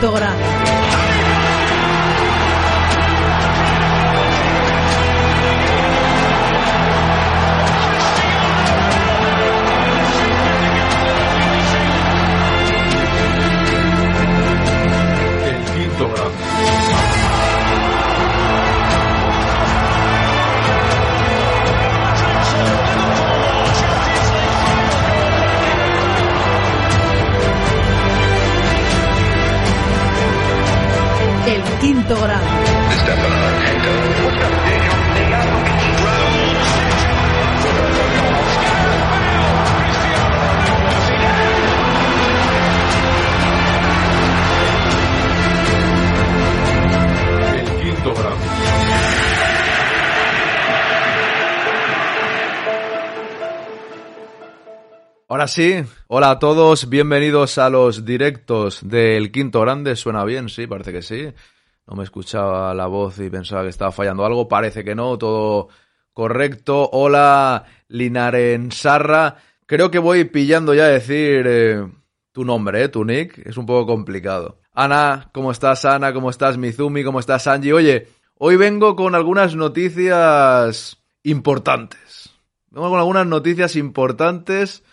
Dora. Quinto grado. Ahora sí, hola a todos, bienvenidos a los directos del Quinto Grande. ¿Suena bien? Sí, parece que sí. No me escuchaba la voz y pensaba que estaba fallando algo. Parece que no, todo correcto. Hola, Linarensarra. Creo que voy pillando ya a decir eh, tu nombre, eh, tu nick. Es un poco complicado. Ana, ¿cómo estás, Ana? ¿Cómo estás, Mizumi? ¿Cómo estás, Angie? Oye, hoy vengo con algunas noticias importantes. Vengo con algunas noticias importantes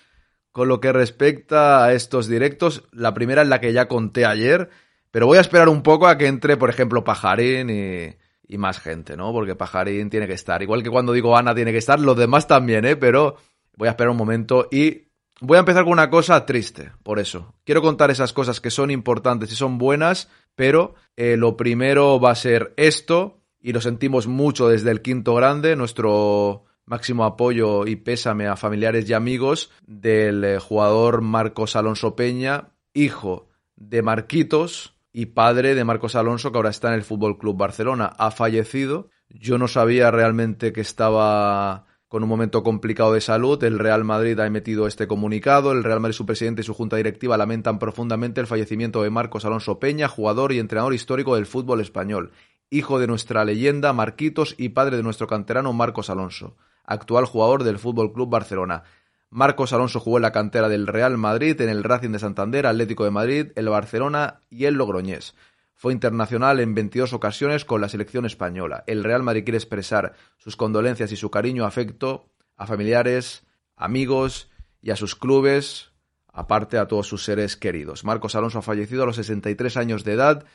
con lo que respecta a estos directos. La primera es la que ya conté ayer, pero voy a esperar un poco a que entre, por ejemplo, Pajarín y, más gente, ¿no? Porque Pajarín tiene que estar. Igual que cuando digo Ana tiene que estar, los demás también, ¿eh? Pero voy a esperar un momento y voy a empezar con una cosa triste, por eso. Quiero contar esas cosas que son importantes y son buenas, pero eh, lo primero va a ser esto, y lo sentimos mucho desde el quinto grande, nuestro máximo apoyo y pésame a familiares y amigos del eh, jugador Marcos Alonso Peña, hijo de Marquitos y padre de Marcos Alonso, que ahora está en el Fútbol Club Barcelona. Ha fallecido. Yo no sabía realmente que estaba con un momento complicado de salud. El Real Madrid ha emitido este comunicado. El Real Madrid, su presidente y su junta directiva lamentan profundamente el fallecimiento de Marcos Alonso Peña, jugador y entrenador histórico del fútbol español, hijo de nuestra leyenda Marquitos y padre de nuestro canterano Marcos Alonso actual jugador del Fútbol Club Barcelona. Marcos Alonso jugó en la cantera del Real Madrid, en el Racing de Santander, Atlético de Madrid, el Barcelona y el Logroñés. Fue internacional en 22 ocasiones con la selección española. El Real Madrid quiere expresar sus condolencias y su cariño afecto a familiares, amigos y a sus clubes, aparte a todos sus seres queridos. Marcos Alonso ha fallecido a los 63 años de edad.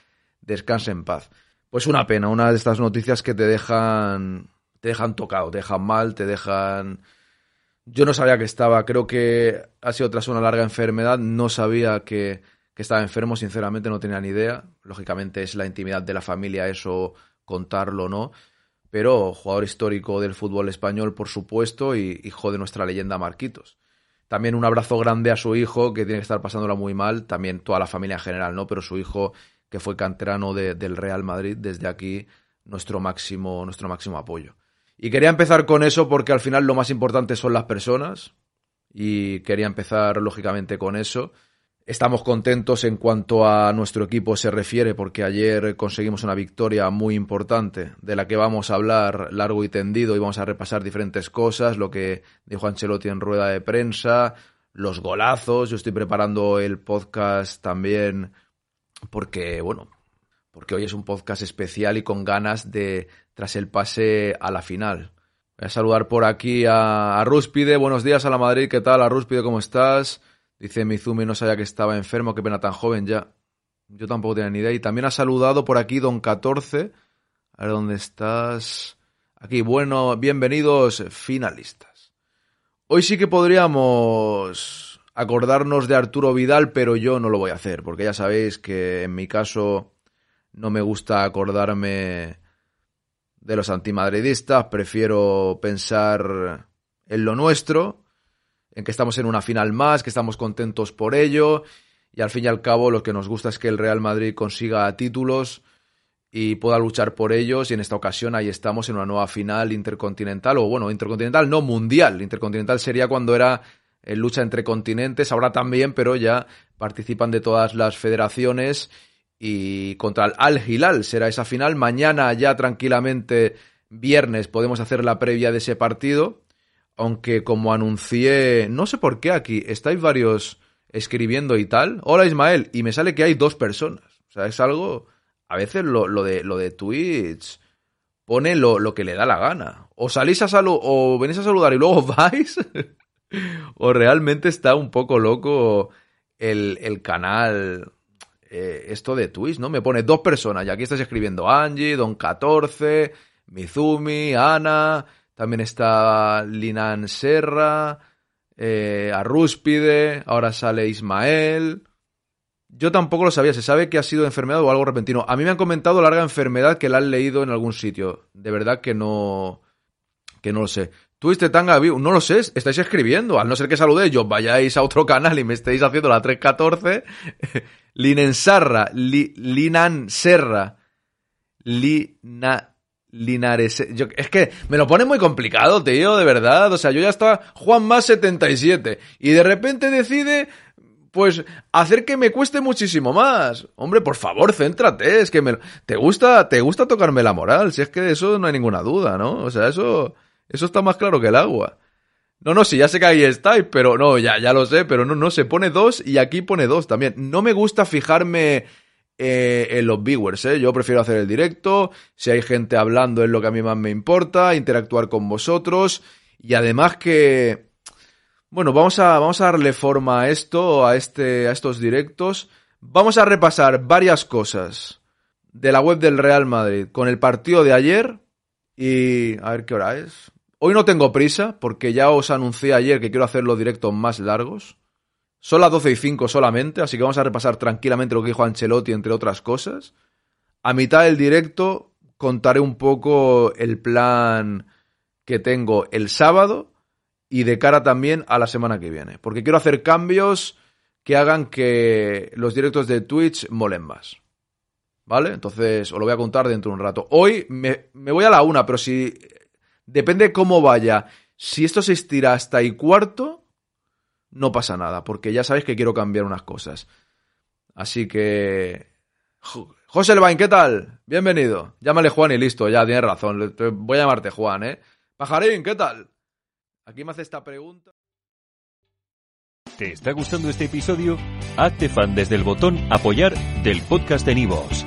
Descanse en paz. Pues una pena, una de estas noticias que te dejan te dejan tocado, te dejan mal, te dejan... Yo no sabía que estaba, creo que ha sido tras una larga enfermedad, no sabía que, estaba enfermo, sinceramente no tenía ni idea. Lógicamente es la intimidad de la familia eso contarlo, ¿no? Pero jugador histórico del fútbol español, por supuesto, y hijo de nuestra leyenda Marquitos. También un abrazo grande a su hijo, que tiene que estar pasándola muy mal, también toda la familia en general, ¿no? Pero su hijo, que fue canterano del Real Madrid, desde aquí nuestro máximo, nuestro máximo apoyo. Y quería empezar con eso porque al final lo más importante son las personas y quería empezar lógicamente con eso. Estamos contentos en cuanto a nuestro equipo se refiere porque ayer conseguimos una victoria muy importante de la que vamos a hablar largo y tendido y vamos a repasar diferentes cosas, lo que dijo Ancelotti en rueda de prensa, los golazos, yo estoy preparando el podcast también porque, bueno, porque hoy es un podcast especial y con ganas de, tras el pase a la final. Voy a saludar por aquí a, Rúspide. Buenos días a la Madrid. ¿Qué tal, a Rúspide? ¿Cómo estás? Dice Mizumi, no sabía que estaba enfermo. Qué pena tan joven ya. Yo tampoco tenía ni idea. Y también ha saludado por aquí Don 14. A ver dónde estás. Aquí, bueno, bienvenidos finalistas. Hoy sí que podríamos acordarnos de Arturo Vidal, pero yo no lo voy a hacer, porque ya sabéis que en mi caso no me gusta acordarme de los antimadridistas, prefiero pensar en lo nuestro, en que estamos en una final más, que estamos contentos por ello, y al fin y al cabo lo que nos gusta es que el Real Madrid consiga títulos y pueda luchar por ellos, y en esta ocasión ahí estamos en una nueva final intercontinental, o bueno, intercontinental no mundial, intercontinental sería cuando era en lucha entre continentes, ahora también, pero ya participan de todas las federaciones y contra el Al Hilal será esa final. Mañana ya tranquilamente viernes podemos hacer la previa de ese partido, aunque como anuncié, no sé por qué aquí estáis varios escribiendo y tal. Hola Ismael, y me sale que hay dos personas. O sea, es algo. A veces lo, lo de, lo de Twitch pone lo, lo, que le da la gana. O salís a saludar, o venís a saludar y luego vais. o realmente está un poco loco el, el canal. Eh, esto de Twitch, ¿no? Me pone dos personas. Y aquí estás escribiendo Angie, Don 14, Mizumi, Ana. También está Linan Serra, eh, Arrúspide, ahora sale Ismael. Yo tampoco lo sabía, se sabe que ha sido enfermedad o algo repentino. A mí me han comentado larga enfermedad que la han leído en algún sitio. De verdad que no que no lo sé. Twiste Tanga no lo sé, estáis escribiendo, al no ser que saludéis, yo vayáis a otro canal y me estéis haciendo la 314. Linensarra, li, Linan Serra, Lina, Linares. Es que me lo pone muy complicado, tío, de verdad. O sea, yo ya estaba Juan más 77 y de repente decide pues hacer que me cueste muchísimo más. Hombre, por favor, céntrate, es que me te gusta te gusta tocarme la moral, si es que eso no hay ninguna duda, ¿no? O sea, eso eso está más claro que el agua. No, no, sí, ya sé que ahí estáis, pero no, ya, ya lo sé, pero no, no, se pone dos y aquí pone dos también. No me gusta fijarme eh, en los viewers, ¿eh? Yo prefiero hacer el directo, si hay gente hablando es lo que a mí más me importa, interactuar con vosotros y además que bueno, vamos a, vamos a darle forma a esto, a, este, a estos directos. Vamos a repasar varias cosas de la web del Real Madrid con el partido de ayer y a ver qué hora es. Hoy no tengo prisa porque ya os anuncié ayer que quiero hacer los directos más largos. Son las 12 y 5 solamente, así que vamos a repasar tranquilamente lo que dijo Ancelotti, entre otras cosas. A mitad del directo contaré un poco el plan que tengo el sábado y de cara también a la semana que viene. Porque quiero hacer cambios que hagan que los directos de Twitch molen más. ¿Vale? Entonces os lo voy a contar dentro de un rato. Hoy me, voy a la una, pero si... Depende cómo vaya. Si esto se estira hasta y cuarto, no pasa nada, porque ya sabéis que quiero cambiar unas cosas. Así que... José Levain, ¿qué tal? Bienvenido. Llámale Juan y listo, ya tienes razón. Voy a llamarte Juan, ¿eh? Pajarín, ¿qué tal? Aquí me hace esta pregunta. ¿Te está gustando este episodio? Hazte fan desde el botón Apoyar del podcast de Nivos.